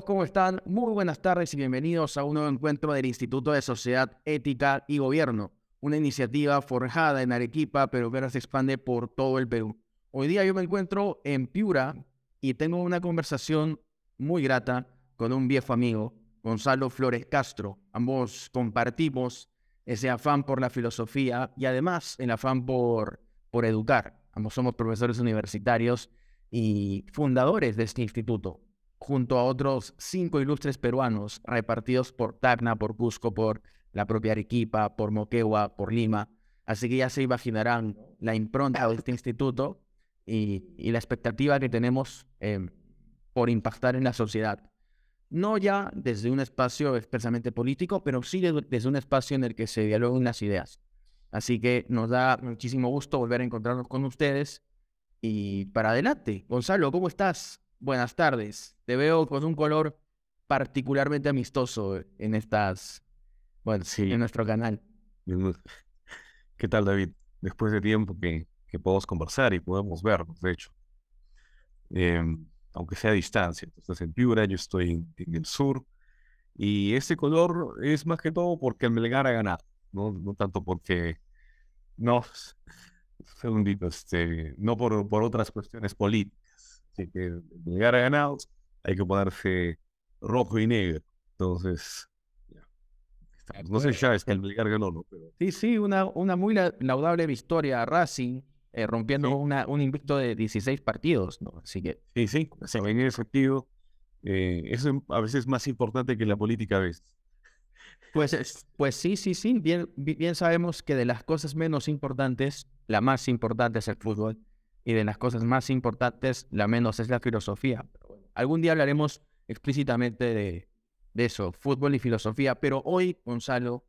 ¿Cómo están? Muy buenas tardes y bienvenidos a un nuevo encuentro del Instituto de Sociedad Ética y Gobierno, una iniciativa forjada en Arequipa, pero que ahora se expande por todo el Perú. Hoy día yo me encuentro en Piura y tengo una conversación muy grata con un viejo amigo, Gonzalo Flores Castro. Ambos compartimos ese afán por la filosofía y además el afán por, por educar. Ambos somos profesores universitarios y fundadores de este instituto junto a otros cinco ilustres peruanos repartidos por Tacna, por Cusco, por la propia Arequipa, por Moquegua, por Lima. Así que ya se imaginarán la impronta de este instituto y, la expectativa que tenemos em, por impactar en la sociedad. No ya desde un espacio expresamente político, pero sí desde un espacio en el que se dialoguen las ideas. Así que nos da muchísimo gusto volver a encontrarnos con ustedes. Y para adelante, Gonzalo, ¿cómo estás? Buenas tardes. Te veo con un color particularmente amistoso en estas, bueno, sí. en nuestro canal. ¿Qué tal, David? Después de tiempo que, que podemos conversar y podemos vernos, de hecho. Em, aunque sea a distancia. Estás en Piura, yo estoy en, el sur. Y este color es más que todo porque el Melgar ha ganado, no, no tanto porque. No, segundito, este, no por, por otras cuestiones políticas Así que llegar a ganado hay que ponerse rojo y negro. Entonces, no sé ya es que el Melgar ganó, ¿no? Sí, sí, una, una muy laudable victoria a Racing, eh, rompiendo una, un invicto de 16 partidos, ¿no? Así que... Sí, sí, se en ese sentido. Eh, eso a veces es más importante que la política a veces. Pues, pues sí, sí, sí. Bien, bien sabemos que de las cosas menos importantes, la más importante es el fútbol y de las cosas más importantes, la menos es la filosofía. Algún día hablaremos explícitamente de, eso, fútbol y filosofía, pero hoy, Gonzalo,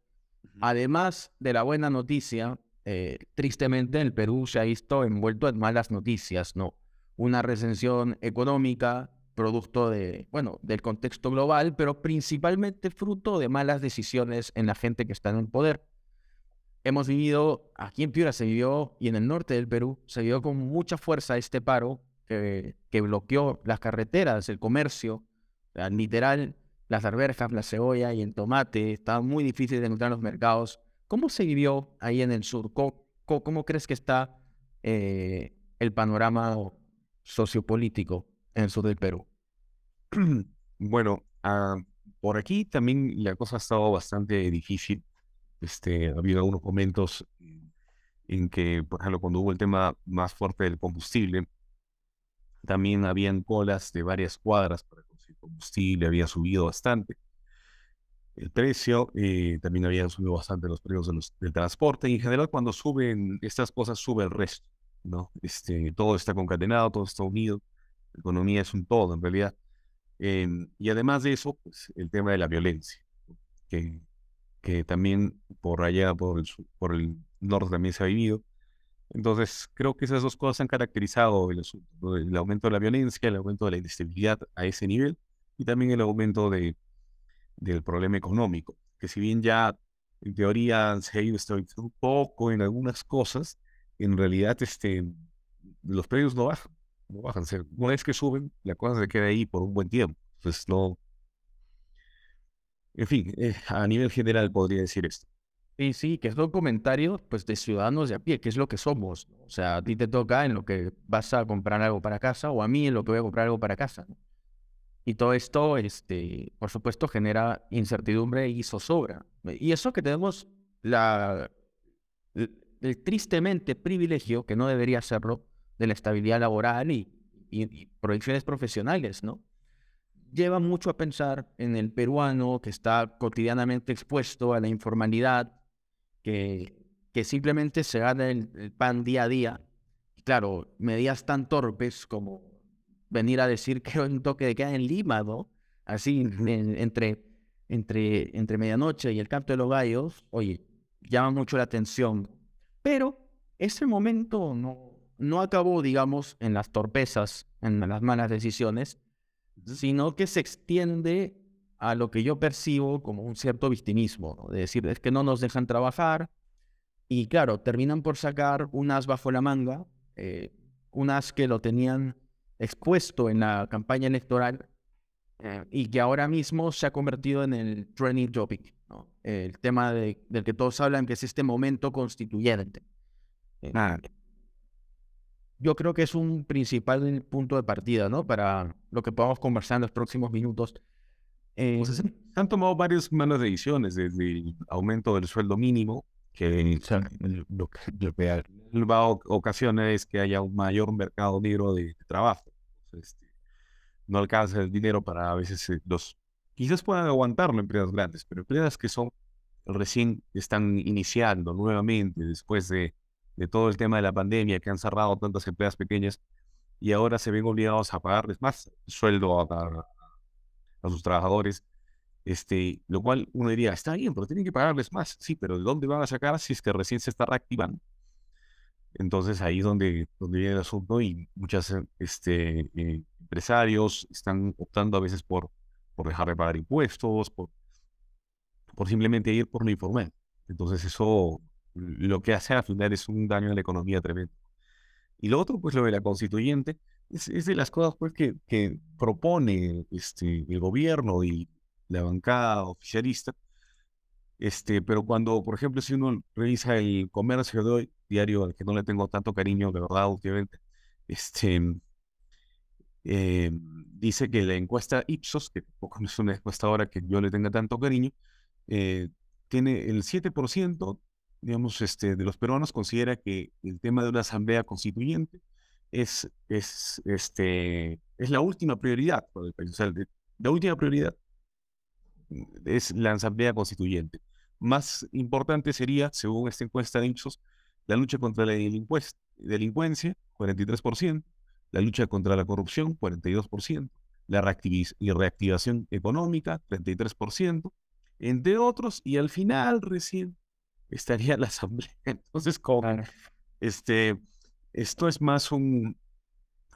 además de la buena noticia, eh, tristemente el Perú se ha visto envuelto en malas noticias, ¿no? Una recensión económica, producto de, bueno, del contexto global, pero principalmente fruto de malas decisiones en la gente que está en el poder hemos vivido, aquí en Piura se vivió, y en el norte del Perú, se vivió con mucha fuerza este paro que, que bloqueó las carreteras, el comercio, literal, las alberjas, la cebolla y el tomate, estaba muy difícil de encontrar en los mercados. ¿Cómo se vivió ahí en el sur? ¿Cómo, crees que está eh, el panorama sociopolítico en el sur del Perú? Bueno, ah, por aquí también la cosa ha estado bastante difícil este, ha habido algunos momentos en que, por ejemplo, cuando hubo el tema más fuerte del combustible, también habían colas de varias cuadras para conseguir combustible, había subido bastante el precio, eh, también habían subido bastante los precios del transporte, y en general cuando suben estas cosas, sube el resto, ¿no? Este, todo está concatenado, todo está unido, la economía es un todo en realidad. Em, y además de eso, pues, el tema de la violencia, que que también por allá, por el, por el norte también se ha vivido. Entonces, creo que esas dos cosas han caracterizado el el aumento de la violencia, el aumento de la inestabilidad a ese nivel y también el aumento de, del problema económico, que si bien ya en teoría se ha ido un poco en algunas cosas, en realidad este, los precios no bajan, no bajan. una vez que suben, la cosa se queda ahí por un buen tiempo. Entonces, no, en fin, eh, a nivel general podría decir esto. Sí, sí, que es un comentario pues, de ciudadanos de a pie, que es lo que somos. O sea, a ti te toca en lo que vas a comprar algo para casa o a mí en lo que voy a comprar algo para casa. Y todo esto, este, por supuesto, genera incertidumbre y zozobra. Y eso que tenemos el, tristemente privilegio, que no debería serlo, de la estabilidad laboral y, y proyecciones profesionales, ¿no? Lleva mucho a pensar en el peruano que está cotidianamente expuesto a la informalidad, que, que simplemente se gana el, pan día a día. Y claro, medidas tan torpes como venir a decir que hay un toque de queda en Lima. Así, entre, entre, entre medianoche y el canto de los gallos, oye, llama mucho la atención. Pero ese momento no, no acabó, digamos, en las torpezas, en las malas decisiones, sino que se extiende a lo que yo percibo como un cierto victimismo, de decir, es que no nos dejan trabajar y claro, terminan por sacar unas bajo la manga, eh, unas que lo tenían expuesto en la campaña electoral eh, y que ahora mismo se ha convertido en el trending topic, ¿no? el tema de, del que todos hablan, que es este momento constituyente. Eh, Ah, yo creo que es un principal punto de partida, ¿no? Para lo que podamos conversar en los próximos minutos. Eh, pues, se han tomado varias malas decisiones, desde el aumento del sueldo mínimo, que lo que, va a o- ocasiona es que haya un mayor mercado negro de, de trabajo. Entonces, este, no alcanza el dinero para a veces eh, los... Quizás puedan aguantarlo empresas grandes, pero empresas que son recién están iniciando nuevamente después de, de todo el tema de la pandemia, que han cerrado tantas empresas pequeñas y ahora se ven obligados a pagarles más sueldo a, sus trabajadores, este, lo cual uno diría, está bien, pero tienen que pagarles más, sí, pero ¿de dónde van a sacar si es que recién se está reactivando? Entonces ahí es donde, viene el asunto y muchos este, eh, empresarios están optando a veces por, por dejar de pagar impuestos, por, por simplemente ir por lo informal. Entonces eso lo que hace al final es un daño a la economía tremendo. Y lo otro, pues lo de la constituyente, es, es de las cosas pues, que, que propone este, el gobierno y la bancada oficialista. Este, pero cuando, por ejemplo, si uno revisa el comercio de hoy, diario al que no le tengo tanto cariño, de verdad, últimamente, este, eh, dice que la encuesta Ipsos, que no es una encuesta ahora que yo le tenga tanto cariño, eh, tiene el 7%, digamos, este, de los peruanos considera que el tema de una asamblea constituyente es, es, este, es la última prioridad para el país. O sea, de- la última prioridad es la asamblea constituyente. Más importante sería, según esta encuesta de Ipsos, la lucha contra la delincuencia, 43%, la lucha contra la corrupción, 42%, la reactiviz- y reactivación económica, 33%, entre otros, y al final recién estaría la asamblea. Entonces, como, claro. este, esto es más un,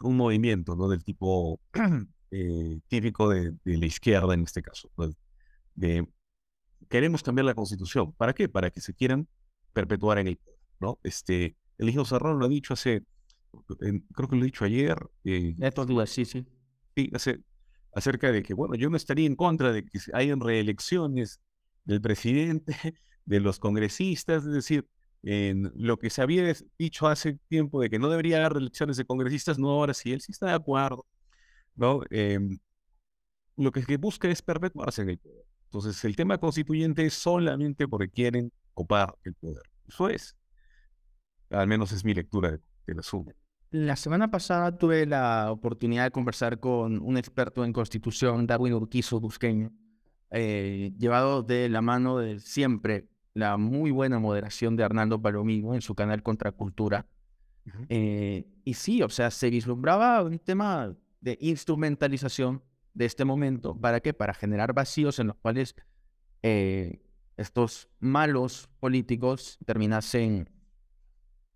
un movimiento, ¿no? Del tipo eh, típico de, de la izquierda en este caso, ¿no? de queremos cambiar la constitución. ¿Para qué? Para que se quieran perpetuar en el poder, ¿no? Este, el hijo Serrano lo ha dicho hace, en- creo que lo he dicho ayer, eh, días, sí, sí. sí, hace, acerca de que, bueno, yo no estaría en contra de que hayan reelecciones del presidente, de los congresistas, es decir, lo que se había dicho hace tiempo de que no debería haber reelecciones de congresistas, no, ahora sí, él sí está de acuerdo, ¿no? Em, lo que, busca es perpetuarse en el poder. Entonces, el tema constituyente es solamente porque quieren copar el poder. Eso es. Al menos es mi lectura de- del asunto. La semana pasada tuve la oportunidad de conversar con un experto en constitución, Darwin Urquizo Busqueño, eh, llevado de la mano de siempre la muy buena moderación de Arnaldo Palomino en su canal Contracultura. Eh, y sí, o sea, se vislumbraba un tema de instrumentalización de este momento. ¿Para qué? Para generar vacíos en los cuales eh, estos malos políticos terminasen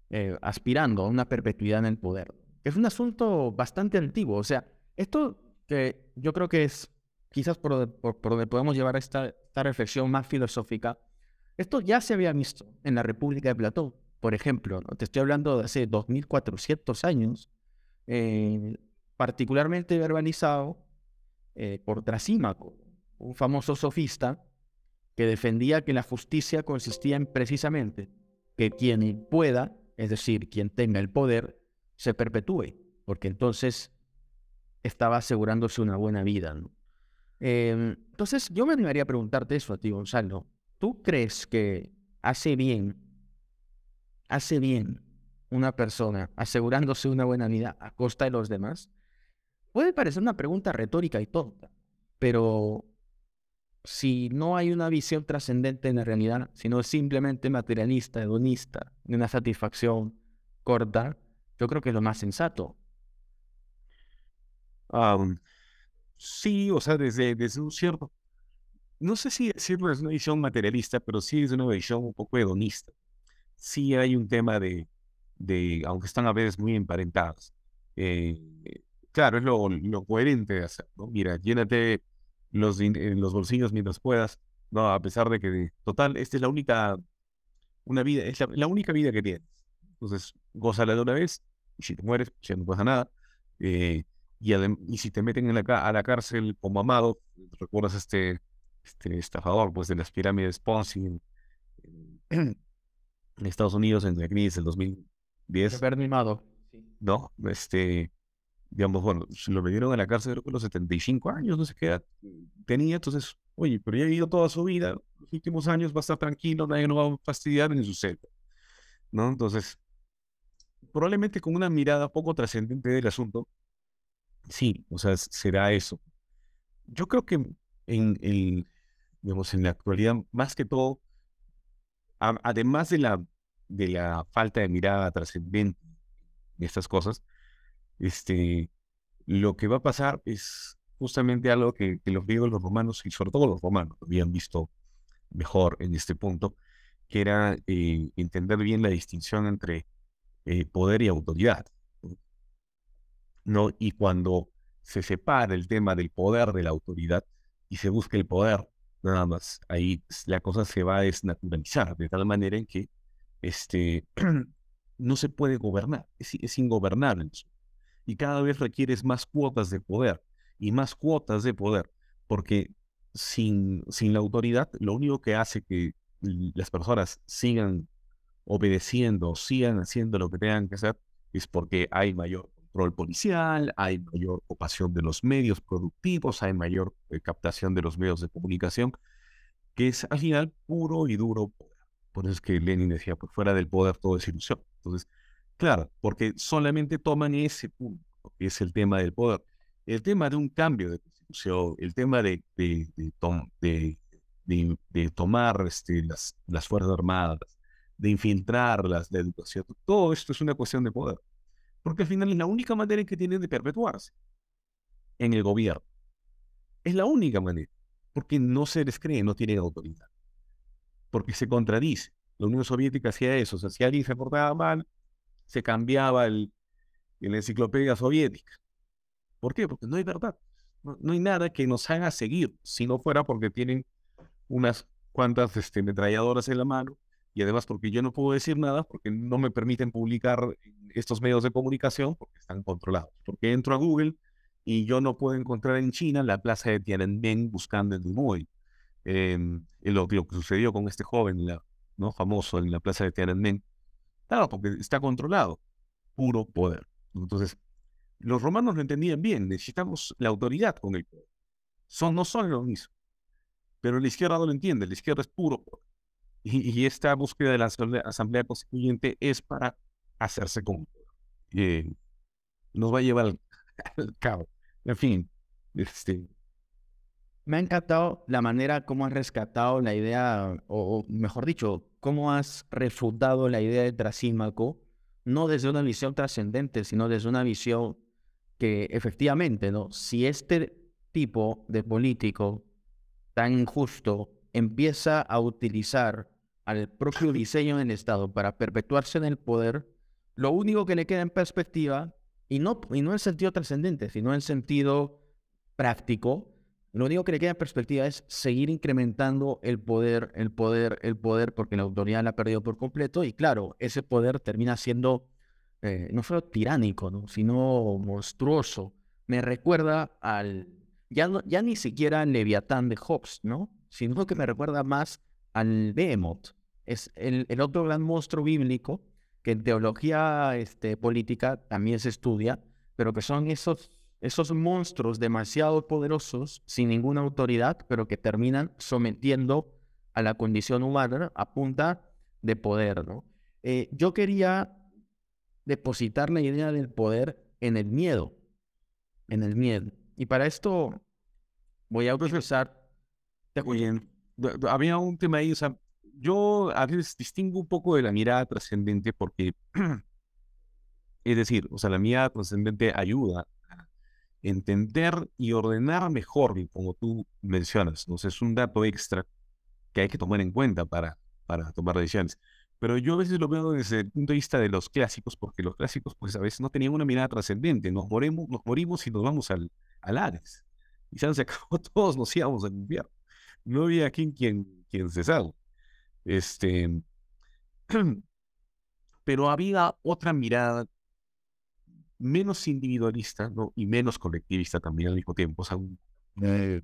eh, aspirando a una perpetuidad en el poder. Es un asunto bastante antiguo. O sea, esto que yo creo que es quizás por, donde- por- por donde podemos llevar esta, esta reflexión más filosófica, esto ya se había visto en la República de Platón, por ejemplo. Te estoy hablando de hace 2400 años, eh, particularmente verbalizado eh, por Trasímaco, un famoso sofista que defendía que la justicia consistía en precisamente que quien pueda, es decir, quien tenga el poder, se perpetúe, porque entonces estaba asegurándose una buena vida. Eh, entonces, yo me animaría a preguntarte eso a ti, Gonzalo. ¿Tú crees que hace bien, hace bien una persona asegurándose una buena vida a costa de los demás? Puede parecer una pregunta retórica y tonta, pero si no hay una visión trascendente en la realidad, sino simplemente materialista, hedonista, de una satisfacción corta, yo creo que es lo más sensato. Sí, o sea, desde, desde un cierto, no sé si decirlo es una visión materialista, pero sí es una visión un poco hedonista. Sí hay un tema de, de aunque están a veces muy emparentadas, eh, claro, es lo, lo coherente de hacer, ¿no? Mira, llénate los, eh, los bolsillos mientras puedas, ¿no? A pesar de que, total, esta es la única, una vida, es la, única vida que tienes. Entonces, gózala de una vez, y si te mueres, ya no pasa nada. Eh, y, y si te meten en la, a la cárcel como amado, recuerdas este, este estafador pues, de las pirámides Ponzi en, en, Estados Unidos en la crisis del 2010. Mimado. No, este, digamos, bueno, lo metieron a la cárcel creo que los 75 años, no sé qué edad tenía, entonces, oye, pero ya ha vivido toda su vida, los últimos años va a estar tranquilo, nadie no va a fastidiar en su celda, ¿no? Entonces, probablemente con una mirada poco trascendente del asunto, sí, o sea, será eso. Yo creo que en, el, digamos, en la actualidad, más que todo, además de la, de la falta de mirada trascendente de estas cosas, este, lo que va a pasar es justamente algo que, los griegos, los romanos y sobre todo los romanos habían visto mejor en este punto, que era eh, entender bien la distinción entre eh, poder y autoridad. ¿no? Y cuando se separa el tema del poder de la autoridad y se busca el poder, nada más, ahí la cosa se va a desnaturalizar, de tal manera en que este, no se puede gobernar, es, es ingobernable y cada vez requieres más cuotas de poder y más cuotas de poder, porque sin, sin la autoridad lo único que hace que las personas sigan obedeciendo, sigan haciendo lo que tengan que hacer, es porque hay mayor control policial, hay mayor ocupación de los medios productivos, hay mayor eh, captación de los medios de comunicación, que es al final puro y duro poder. Por eso es que Lenin decía, por fuera del poder todo es ilusión. Entonces, Claro, porque solamente toman ese punto, que es el tema del poder. El tema de un cambio de constitución, el tema de, de, de, tomar este, las, las Fuerzas Armadas, de infiltrarlas, la educación, todo esto es una cuestión de poder. Porque al final es la única manera en que tienen de perpetuarse en el gobierno. Es la única manera, porque no se les cree, no tienen autoridad. Porque se contradice. La Unión Soviética hacía eso, o sea, si alguien se portaba mal, se cambiaba el, enciclopedia soviética. ¿Por qué? Porque no hay verdad. No, hay nada que nos haga seguir, si no fuera porque tienen unas cuantas este, en la mano y además porque yo no puedo decir nada porque no me permiten publicar estos medios de comunicación porque están controlados. Porque entro a Google y yo no puedo encontrar en China la plaza de Tiananmen buscando en Dumoy. Eh, lo, que sucedió con este joven famoso en la plaza de Tiananmen, Claro, porque está controlado. Puro poder. Entonces, los romanos lo entendían bien. Necesitamos la autoridad con el poder. Son, no son lo mismo. Pero la izquierda no lo entiende. La izquierda es puro poder. Y, esta búsqueda de la asamblea, constituyente es para hacerse con poder. nos va a llevar al, cabo. En fin, este, me ha encantado la manera como has rescatado la idea, o, mejor dicho, cómo has refutado la idea de Trasímaco, no desde una visión trascendente, sino desde una visión que efectivamente, ¿no? Si este tipo de político tan injusto empieza a utilizar al propio diseño del Estado para perpetuarse en el poder, lo único que le queda en perspectiva, y no, y no en sentido trascendente, sino en sentido práctico, lo único que le queda en perspectiva es seguir incrementando el poder, el poder, el poder, porque la autoridad la ha perdido por completo. Y claro, ese poder termina siendo eh, no solo tiránico, ¿no? sino monstruoso. Me recuerda al, ya, ya ni siquiera Leviatán de Hobbes, ¿no? Sino que me recuerda más al Behemoth. Es el, el otro gran monstruo bíblico que en teología este, política también se estudia, pero que son esos esos monstruos demasiado poderosos, sin ninguna autoridad, pero que terminan sometiendo a la condición humana a punta de poder, ¿no? Eh, yo quería depositar la idea del poder en el miedo, en el miedo. Y para esto voy a utilizar... había un tema ahí, o sea, yo a veces distingo un poco de la mirada trascendente porque, es decir, o sea, la mirada trascendente ayuda entender y ordenar mejor, como tú mencionas. Entonces, es un dato extra que hay que tomar en cuenta para, para tomar decisiones. Pero yo a veces lo veo desde el punto de vista de los clásicos, porque los clásicos, pues a veces no tenían una mirada trascendente. Nos morimos, nos morimos y nos vamos al, al. Y se acabó, todos nos íbamos al infierno. No había quien, quien, quien salga. Este, pero había otra mirada menos individualista ¿no? y menos colectivista también al mismo tiempo, o sea, un, eh,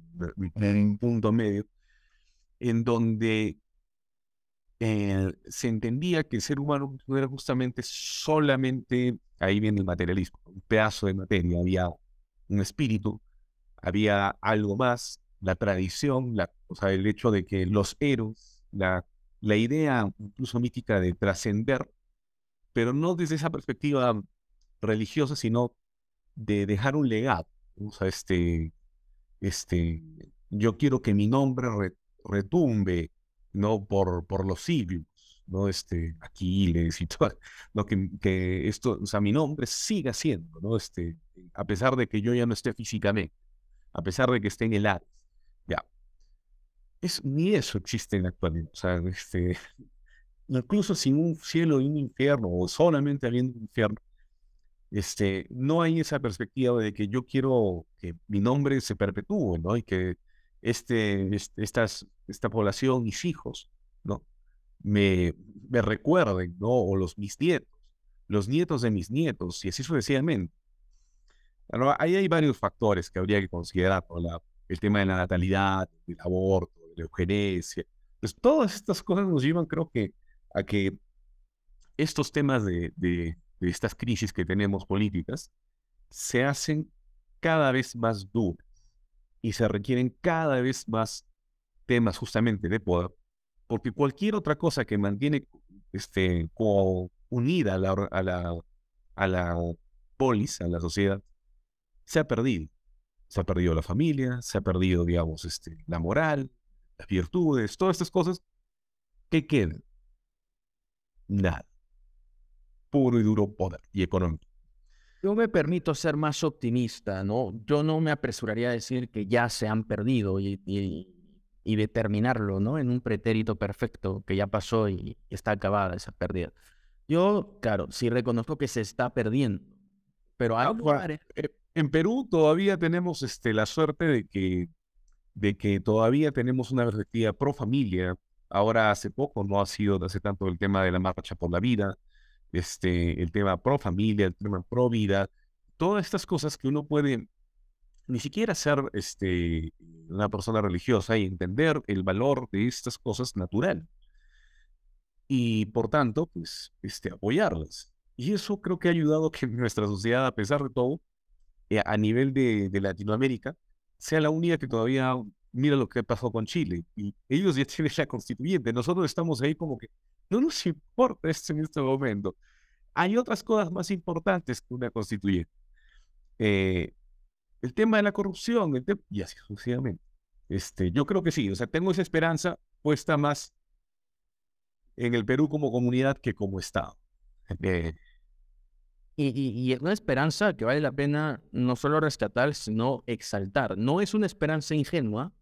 un punto medio, en donde eh, se entendía que el ser humano no era justamente solamente, ahí viene el materialismo, un pedazo de materia, había un espíritu, había algo más, la tradición, o sea, el hecho de que los héroes, la, la idea incluso mítica de trascender, pero no desde esa perspectiva religiosa, sino de dejar un legado. O sea, este, este, yo quiero que mi nombre retumbe, ¿no? Por, por los siglos, ¿no? Este, Aquiles y todo, lo que, que esto, o sea, mi nombre siga siendo, ¿no? Este, a pesar de que yo ya no esté físicamente, a pesar de que esté en el Hades, ya. Es, ni eso existe en la actualidad, o sea, este, incluso sin un cielo y un infierno, o solamente habiendo un infierno, este, no hay esa perspectiva de que yo quiero que mi nombre se perpetúe, ¿no? Y que este, estas, esta población, mis hijos, ¿no? Me, me recuerden, ¿no? O los mis nietos, los nietos de mis nietos, y así sucesivamente. ahí hay varios factores que habría que considerar, La, el tema de la natalidad, del aborto, de la eugenesia. Pues todas estas cosas nos llevan, creo que, a que estos temas de, de, de estas crisis que tenemos políticas se hacen cada vez más duras y se requieren cada vez más temas justamente de poder, porque cualquier otra cosa que mantiene este, unida a la polis, a la sociedad, se ha perdido. Se ha perdido la familia, se ha perdido, digamos, este, la moral, las virtudes, todas estas cosas. ¿Qué quedan? Nada puro y duro poder y económico. Yo me permito ser más optimista, ¿no? Yo no me apresuraría a decir que ya se han perdido y, y, determinarlo, ¿no? En un pretérito perfecto que ya pasó y, está acabada esa pérdida. Yo, claro, sí reconozco que se está perdiendo, pero hay eh, En Perú todavía tenemos este, la suerte de que, de que todavía tenemos una perspectiva pro familia. Ahora hace poco, no ha sido hace tanto el tema de la marcha por la vida, este, el tema pro familia, el tema pro vida, todas estas cosas que uno puede ni siquiera ser este, una persona religiosa y entender el valor de estas cosas natural. Y por tanto, pues, este, apoyarlas. Y eso creo que ha ayudado a que nuestra sociedad, a pesar de todo, a nivel de, de, Latinoamérica, sea la única que todavía mira lo que pasó con Chile. Y ellos ya tienen la constituyente. Nosotros estamos ahí como que no nos importa esto en este momento. Hay otras cosas más importantes que una constituyente. Eh, el tema de la corrupción, el y así sucesivamente. Este, yo creo que sí, o sea, tengo esa esperanza puesta más en el Perú como comunidad que como Estado. Eh, y, y, es una esperanza que vale la pena no solo rescatar, sino exaltar. No es una esperanza ingenua,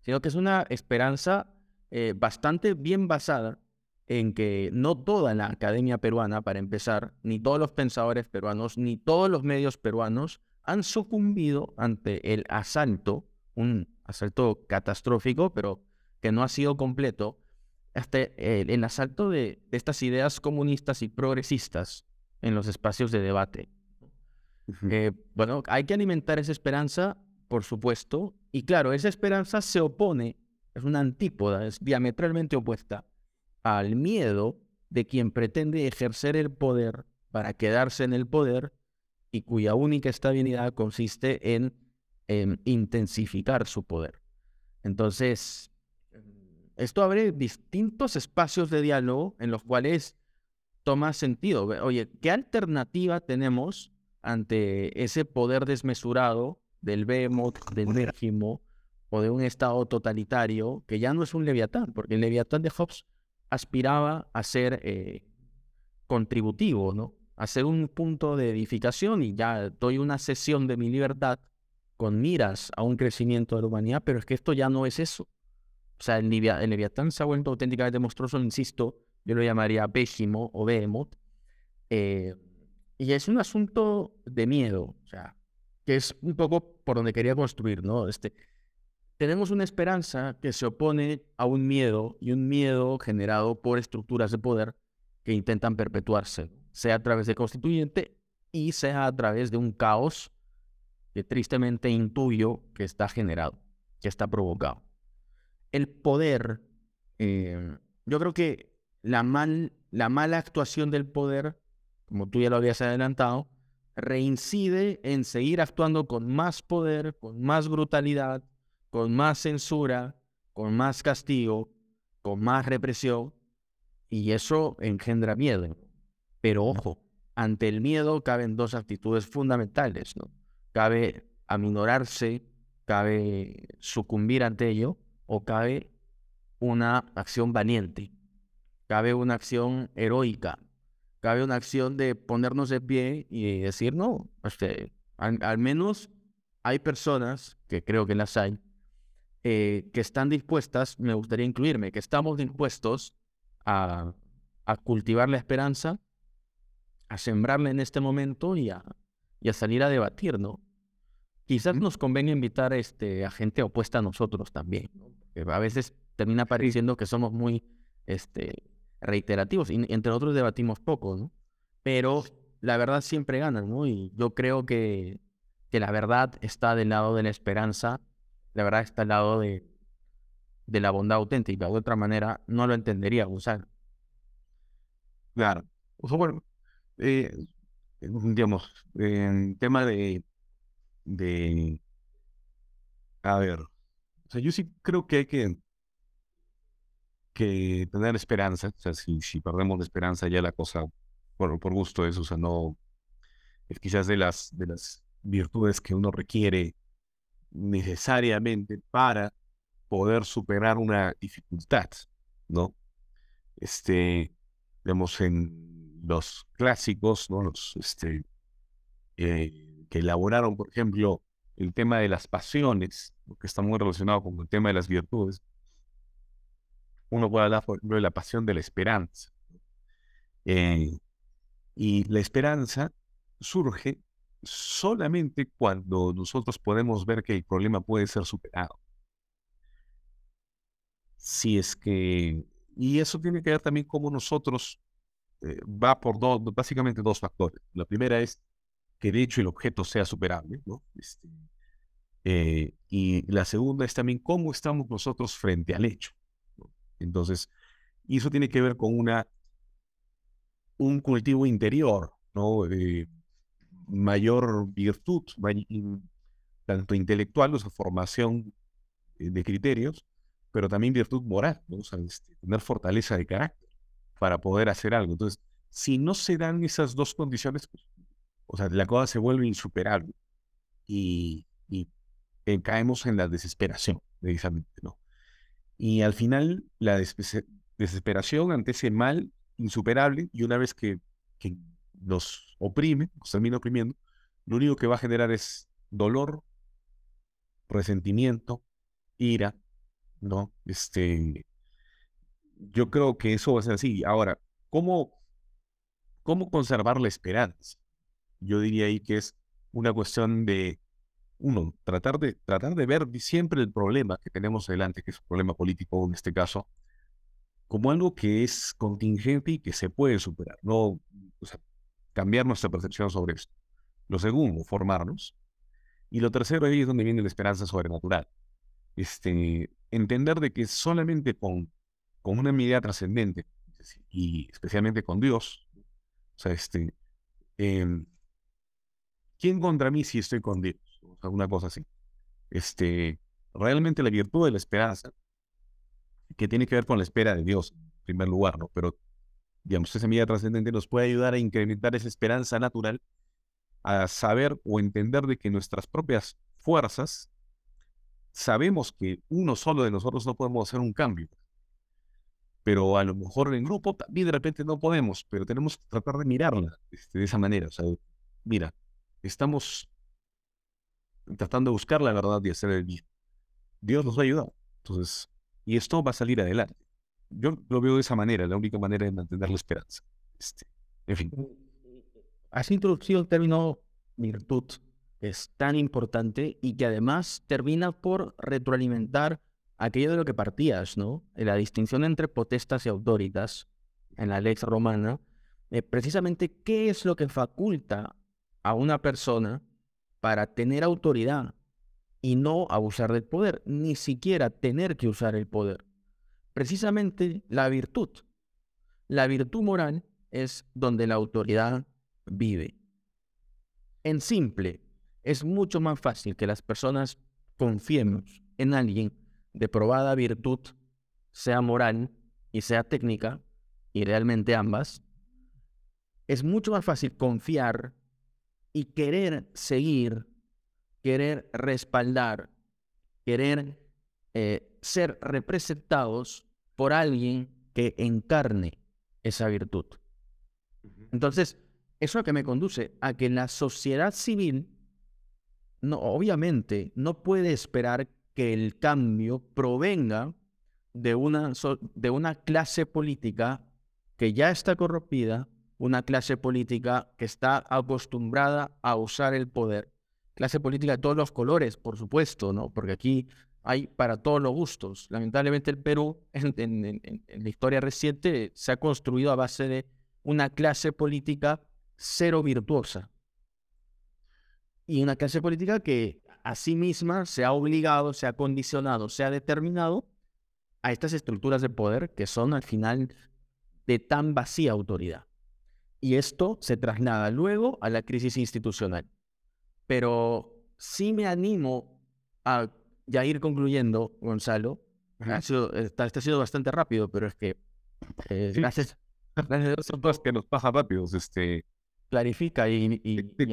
sino que es una esperanza eh, bastante bien basada en que no toda la academia peruana, para empezar, ni todos los pensadores peruanos, ni todos los medios peruanos han sucumbido ante el asalto, un asalto catastrófico, pero que no ha sido completo, hasta el, asalto de, estas ideas comunistas y progresistas en los espacios de debate. Eh, bueno, hay que alimentar esa esperanza, por supuesto, y claro, esa esperanza se opone, es una antípoda, es diametralmente opuesta al miedo de quien pretende ejercer el poder para quedarse en el poder y cuya única estabilidad consiste en, intensificar su poder. Entonces, esto abre distintos espacios de diálogo en los cuales toma sentido. Oye, ¿qué alternativa tenemos ante ese poder desmesurado del Behemoth, del régimen o de un Estado totalitario que ya no es un leviatán? Porque el leviatán de Hobbes aspiraba a ser eh, contributivo, ¿no? A ser un punto de edificación y ya doy una sesión de mi libertad con miras a un crecimiento de la humanidad, pero es que esto ya no es eso. O sea, el, Leviatán se ha vuelto auténticamente monstruoso, insisto, yo lo llamaría pésimo o behemoth, eh, y es un asunto de miedo, o sea, que es un poco por donde quería construir, ¿no? Este, tenemos una esperanza que se opone a un miedo y un miedo generado por estructuras de poder que intentan perpetuarse, sea a través de constituyente y sea a través de un caos que tristemente intuyo que está generado, que está provocado. El poder, eh, yo creo que la, mal, la mala actuación del poder, como tú ya lo habías adelantado, reincide en seguir actuando con más poder, con más brutalidad, con más censura, con más castigo, con más represión, y eso engendra miedo. Pero ojo, ante el miedo caben dos actitudes fundamentales, ¿no? Cabe aminorarse, cabe sucumbir ante ello, o cabe una acción valiente, cabe una acción heroica, cabe una acción de ponernos de pie y decir, no, este, al, menos hay personas, que creo que las hay, eh, que están dispuestas, me gustaría incluirme, que estamos dispuestos a, cultivar la esperanza, a sembrarla en este momento y a, y a salir a debatir, ¿no? Quizás nos convenga invitar este, a gente opuesta a nosotros también, ¿no? a veces termina pareciendo que somos muy este, reiterativos y entre otros debatimos poco, ¿no? Pero la verdad siempre gana, ¿no? Y yo creo que, que la verdad está del lado de la esperanza, la verdad está al lado de, de la bondad auténtica. De otra manera, no lo entendería, Gonzalo. Claro. O sea, bueno, eh, digamos, en tema de, de, a ver, o sea, yo sí creo que hay que que tener esperanza. O sea, si, perdemos la esperanza, ya la cosa por, por gusto es, o sea, no es quizás de las, de las virtudes que uno requiere necesariamente para poder superar una dificultad, ¿no? Este, vemos en los clásicos, ¿no? Los, este, eh, que elaboraron, por ejemplo, el tema de las pasiones, que está muy relacionado con el tema de las virtudes, uno puede hablar, por ejemplo, de la pasión de la esperanza. Eh, y la esperanza surge solamente cuando nosotros podemos ver que el problema puede ser superado. Si es que, y eso tiene que ver también cómo nosotros, eh, va por dos, básicamente dos factores. La primera es que de hecho el objeto sea superable, ¿no? Este, eh, y la segunda es también cómo estamos nosotros frente al hecho. Entonces, eso tiene que ver con una, un cultivo interior, ¿no? De mayor virtud, tanto intelectual, o sea, formación eh, de criterios, pero también virtud moral, ¿no? O sea, este, tener fortaleza de carácter para poder hacer algo. Entonces, si no se dan esas dos condiciones, pues, o sea, la cosa se vuelve insuperable y, y eh, caemos en la desesperación, precisamente, ¿no? Y al final, la desesperación ante ese mal insuperable, y una vez que, que nos oprime, nos termina oprimiendo, lo único que va a generar es dolor, resentimiento, ira, ¿no? Este, yo creo que eso va a ser así. Ahora, ¿cómo, cómo conservar la esperanza? Yo diría ahí que es una cuestión de uno, tratar de, tratar de ver siempre el problema que tenemos delante, que es un problema político en este caso, como algo que es contingente y que se puede superar, no cambiar nuestra percepción sobre esto. Lo segundo, formarnos. Y lo tercero, ahí es donde viene la esperanza sobrenatural. Este, entender de que solamente con, con una medida trascendente, y especialmente con Dios, este, em, ¿quién contra mí si estoy con Dios? Alguna cosa así. Este, realmente la virtud de la esperanza, que tiene que ver con la espera de Dios, en primer lugar, ¿no? Pero, digamos, esa medida trascendente nos puede ayudar a incrementar esa esperanza natural, a saber o entender de que nuestras propias fuerzas, sabemos que uno solo de nosotros no podemos hacer un cambio. Pero a lo mejor en grupo también de repente no podemos, pero tenemos que tratar de mirarla este, de esa manera. O sea, mira, estamos tratando de buscar la verdad y hacer el bien. Dios nos va a ayudar. Entonces, y esto va a salir adelante. Yo lo veo de esa manera, la única manera de mantener la esperanza. Este, en fin. Has introducido el término virtud, que es tan importante y que además termina por retroalimentar aquello de lo que partías, ¿no? La distinción entre potestas y autoritas en la lex romana. Eh, precisamente, ¿qué es lo que faculta a una persona para tener autoridad y no abusar del poder, ni siquiera tener que usar el poder. Precisamente la virtud. La virtud moral es donde la autoridad vive. En simple, es mucho más fácil que las personas confiemos en alguien de probada virtud, sea moral y sea técnica, y realmente ambas, es mucho más fácil confiar y querer seguir, querer respaldar, querer eh, ser representados por alguien que encarne esa virtud. Entonces, eso es lo que me conduce a que la sociedad civil, no, obviamente, no puede esperar que el cambio provenga de una, de una clase política que ya está corrompida, una clase política que está acostumbrada a usar el poder. Clase política de todos los colores, por supuesto, ¿no? Porque aquí hay para todos los gustos. Lamentablemente el Perú en, la historia reciente se ha construido a base de una clase política cero virtuosa. Y una clase política que a sí misma se ha obligado, se ha condicionado, se ha determinado a estas estructuras de poder que son al final de tan vacía autoridad. Y esto se traslada luego a la crisis institucional. Pero sí me animo a ya ir concluyendo, Gonzalo. Ha sido, está, ha sido bastante rápido, pero es que eh, gracias, Son cosas que nos pasa rápidos. Este, clarifica y... te,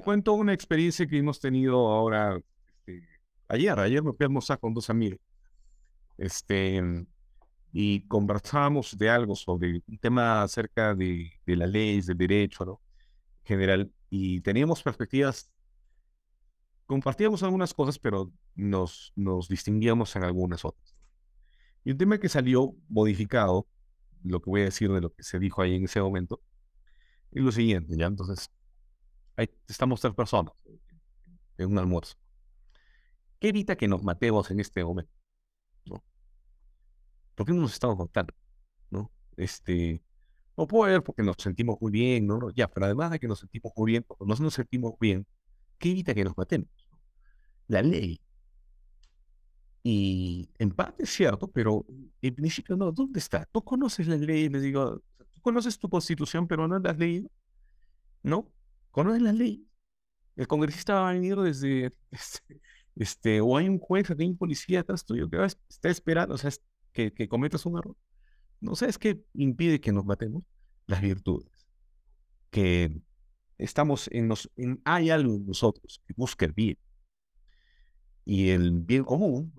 cuento, una experiencia que hemos tenido ahora, este, ayer, ayer me fui a almorzar con dos amigos. Este, y conversábamos de algo sobre un tema acerca de, de las leyes, del derecho, ¿no? general, y teníamos perspectivas compartíamos algunas cosas, pero nos, nos distinguíamos en algunas otras. Y un tema que salió modificado, lo que voy a decir de lo que se dijo ahí en ese momento, es lo siguiente, ¿ya? Entonces, ahí estamos tres personas en un almuerzo. ¿Qué evita que nos matemos en este momento? ¿Por qué no nos estamos matando? ¿No? Este, no puede porque nos sentimos muy bien, ¿no? Ya, pero además de que nos sentimos muy bien, no nos sentimos bien, ¿qué evita que nos matemos? La ley. Y en parte es cierto, pero en principio no. ¿Dónde está? Tú conoces la ley, les digo, tú conoces tu constitución, pero no las leyes. ¿No? ¿Conoces la ley? El congresista va a venir desde, este, este, o hay un juez, hay un policía atrás tuyo que está esperando, o sea, que, cometas un error. No sabes qué impide que nos matemos las virtudes. Que estamos en, nos, en hay algo en nosotros que busca el bien y el bien común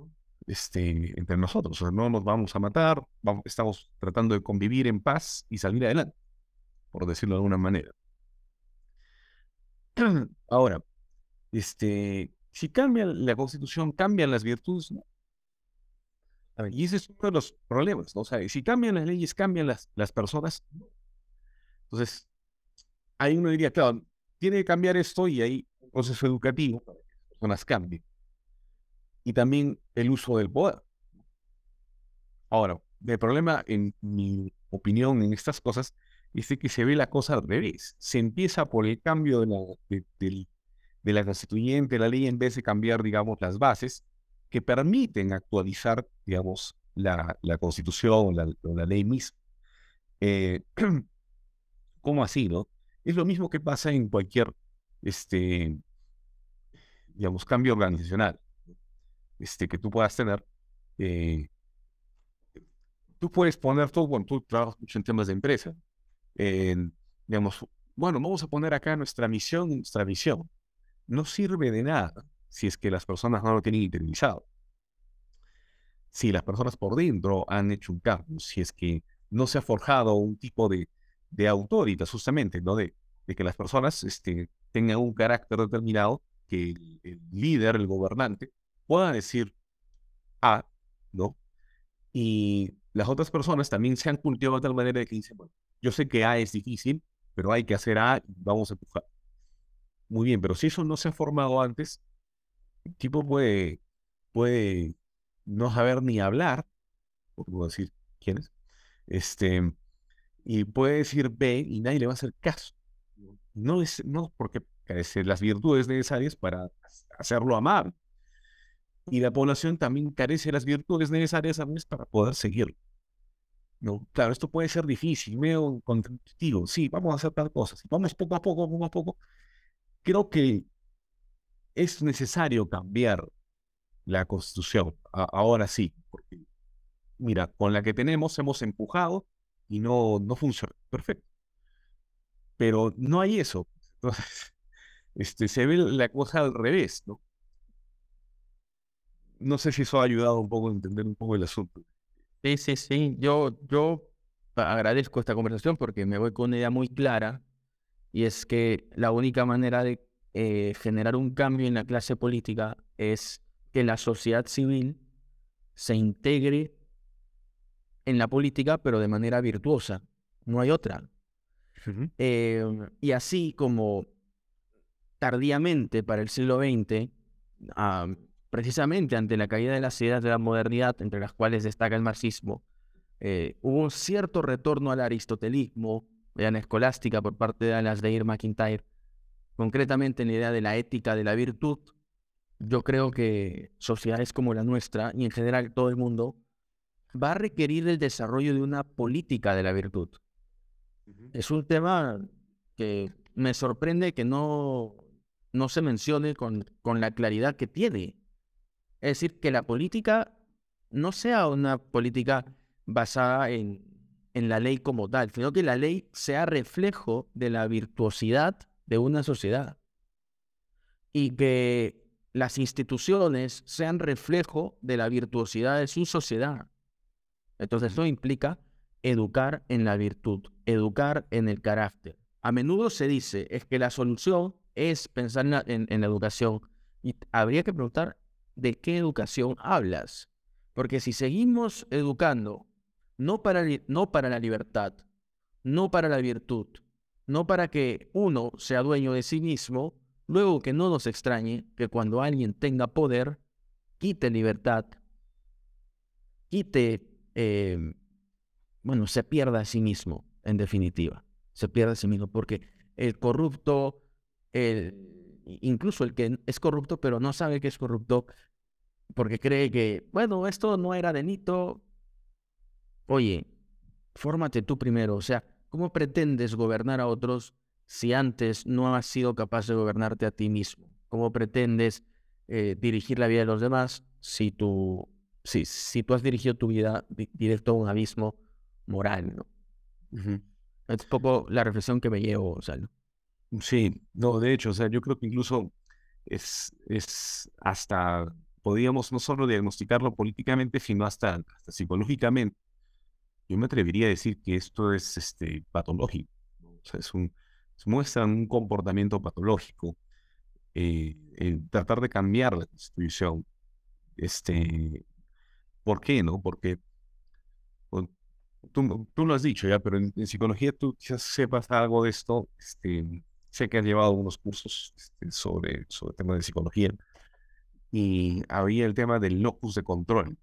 este, entre nosotros. O sea, no nos vamos a matar, vamos, estamos tratando de convivir en paz y salir adelante, por decirlo de alguna manera. Ahora, este, si cambia la constitución, cambian las virtudes, y ese es uno de los problemas, ¿no? O sea, si cambian las leyes, cambian las, las personas. Entonces, ahí uno diría, claro, tiene que cambiar esto y hay un proceso educativo para que las personas cambien. Y también el uso del poder. Ahora, el problema, en mi opinión, en estas cosas, es que se ve la cosa al revés. Se empieza por el cambio de la, de, la constituyente, la ley, en vez de cambiar, digamos, las bases que permiten actualizar, digamos, la, la constitución o la, la, ley misma. Eh, ¿Cómo así, no? Es lo mismo que pasa en cualquier, este, digamos, cambio organizacional este, que tú puedas tener. Eh, tú puedes poner todo, bueno, tú trabajas mucho en temas de empresa. digamos, bueno, vamos a poner acá nuestra misión, nuestra visión. No sirve de nada si es que las personas no lo tienen interiorizado. Si las personas por dentro han hecho un cambio, si es que no se ha forjado un tipo de, de autoridad, justamente, ¿no? De, de que las personas este, tengan un carácter determinado, que el, líder, el gobernante, pueda decir A, ¿no? Y las otras personas también se han cultivado de tal manera que dicen, bueno, yo sé que A es difícil, pero hay que hacer A y vamos a empujar. Muy bien, pero si eso no se ha formado antes, tipo puede, puede no saber ni hablar, por decir quién es, este, y puede decir B y nadie le va a hacer caso. No es, no, porque carece las virtudes necesarias para hacerlo amar. Y la población también carece de las virtudes necesarias a para poder seguirlo. No, claro, esto puede ser difícil, medio contradictivo. Sí, vamos a hacer tal cosa. vamos poco a poco, poco a poco. Creo que es necesario cambiar la constitución. ahora sí, porque mira, con la que tenemos hemos empujado y no, no funciona. Perfecto. Pero no hay eso. Entonces, este, se ve la cosa al revés, ¿no? No sé si eso ha ayudado un poco a entender un poco el asunto. Sí, sí, sí. Yo, yo agradezco esta conversación porque me voy con una idea muy clara y es que la única manera de eh, generar un cambio en la clase política es que la sociedad civil se integre en la política, pero de manera virtuosa. No hay otra. Em, y así como tardíamente para el siglo XX, precisamente ante la caída de las ideas de la modernidad, entre las cuales destaca el marxismo, eh, hubo un cierto retorno al aristotelismo, de la escolástica por parte de Alas de Ir McIntyre, concretamente en la idea de la ética de la virtud. Yo creo que sociedades como la nuestra, y en general todo el mundo, va a requerir el desarrollo de una política de la virtud. Es un tema que me sorprende que no, no se mencione con, con la claridad que tiene. Es decir, que la política no sea una política basada en, en la ley como tal, sino que la ley sea reflejo de la virtuosidad de una sociedad. Y que las instituciones sean reflejo de la virtuosidad de su sociedad. Entonces eso implica educar en la virtud, educar en el carácter. A menudo se dice es que la solución es pensar en la, educación y habría que preguntar de qué educación hablas. Porque si seguimos educando no para, no para la libertad, no para la virtud, no para que uno sea dueño de sí mismo, luego que no nos extrañe que cuando alguien tenga poder, quite libertad, quite Em, bueno, se pierda a sí mismo, en definitiva. Se pierde a sí mismo, porque el corrupto, el, incluso el que es corrupto, pero no sabe que es corrupto, porque cree que, bueno, esto no era delito. Oye, fórmate tú primero. O sea, ¿cómo pretendes gobernar a otros si antes no has sido capaz de gobernarte a ti mismo? ¿Cómo pretendes eh, dirigir la vida de los demás si tú si, si tú has dirigido tu vida directo a un abismo moral, ¿no? Es un poco la reflexión que me llevo, o sea, Sí, no, de hecho, o sea, yo creo que incluso es, es hasta, podríamos no solo diagnosticarlo políticamente, sino hasta, hasta psicológicamente. Yo me atrevería a decir que esto es este, patológico, o sea, es un, muestra un comportamiento patológico. Eh, tratar de cambiar la constitución este, ¿Por qué no? Porque pues, tú, tú, lo has dicho ya, pero en, psicología tú quizás sepas algo de esto. Este, sé que has llevado unos cursos este, sobre, sobre el tema de psicología y había el tema del locus de control,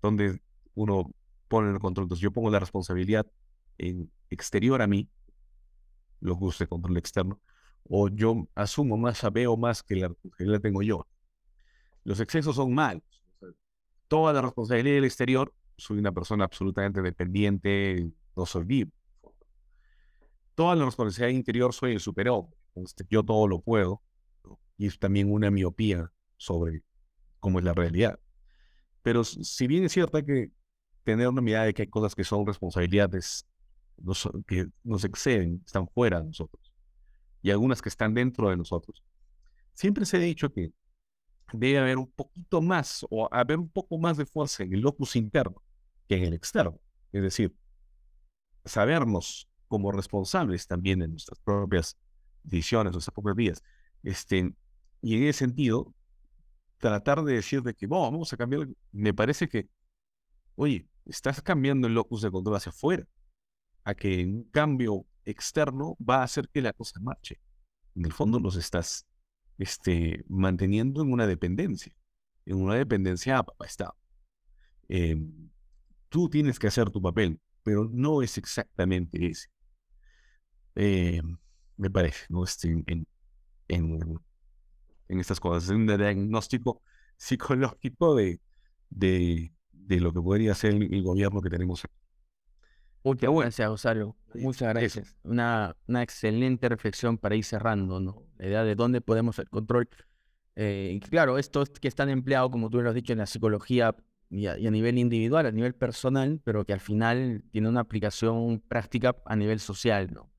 donde uno pone el control. Entonces yo pongo la responsabilidad en exterior a mí, locus de control externo, o yo asumo más, veo más que la responsabilidad tengo yo. Los excesos son malos toda la responsabilidad del exterior, soy una persona absolutamente dependiente, no soy vivo. Toda la responsabilidad interior, soy el superhombre. Yo todo lo puedo. Y es también una miopía sobre cómo es la realidad. Pero si bien es cierto que tener una mirada de que hay cosas que son responsabilidades que nos exceden, están fuera de nosotros, y algunas que están dentro de nosotros, siempre se ha dicho que debe haber un poquito más o haber un poco más de fuerza en el locus interno que en el externo. Es decir, sabernos como responsables también de nuestras propias decisiones, nuestras propias vidas. Este, y en ese sentido, tratar de decir de que vamos a cambiar, me parece que, oye, estás cambiando el locus de control hacia afuera, a que un cambio externo va a hacer que la cosa marche. En el fondo los estás este, manteniendo en una dependencia, en una dependencia a papá Estado. Em, tú tienes que hacer tu papel, pero no es exactamente ese. Em, me parece, ¿no? Este, en, en, en estas cosas. Es un diagnóstico psicológico de, de, de lo que podría ser el, gobierno que tenemos. Muchas gracias, Rosario. Muchas gracias. Una, una excelente reflexión para ir cerrando, ¿no? La idea de dónde podemos el control. Eh, claro, esto que están empleado, como tú lo has dicho, en la psicología y a, nivel individual, a nivel personal, pero que al final tiene una aplicación práctica a nivel social, ¿no?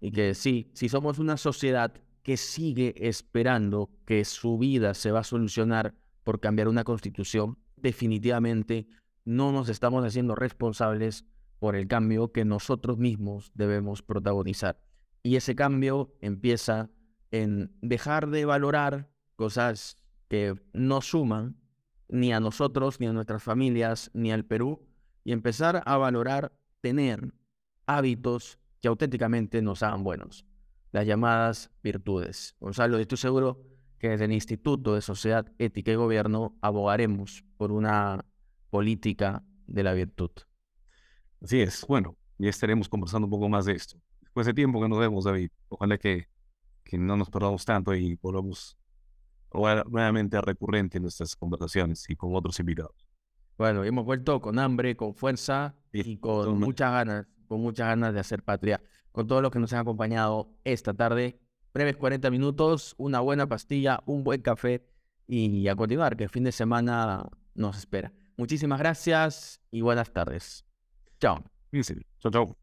Y que sí, si somos una sociedad que sigue esperando que su vida se va a solucionar por cambiar una constitución, definitivamente no nos estamos haciendo responsables por el cambio que nosotros mismos debemos protagonizar. Y ese cambio empieza en dejar de valorar cosas que no suman ni a nosotros, ni a nuestras familias, ni al Perú, y empezar a valorar tener hábitos que auténticamente nos hagan buenos, las llamadas virtudes. Gonzalo, estoy seguro que desde el Instituto de Sociedad, Ética y Gobierno abogaremos por una política de la virtud. Así es. Bueno, ya estaremos conversando un poco más de esto. Después de tiempo que nos vemos, David. Ojalá que, que no nos perdamos tanto y volvamos nuevamente recurrente en nuestras conversaciones y con otros invitados. Bueno, hemos vuelto con hambre, con fuerza y con muchas ganas, con muchas ganas de hacer patria. Con todos los que nos han acompañado esta tarde, breves 40 minutos, una buena pastilla, un buen café y a continuar, que el fin de semana nos espera. Muchísimas gracias y buenas tardes. Chao. Chao, chao.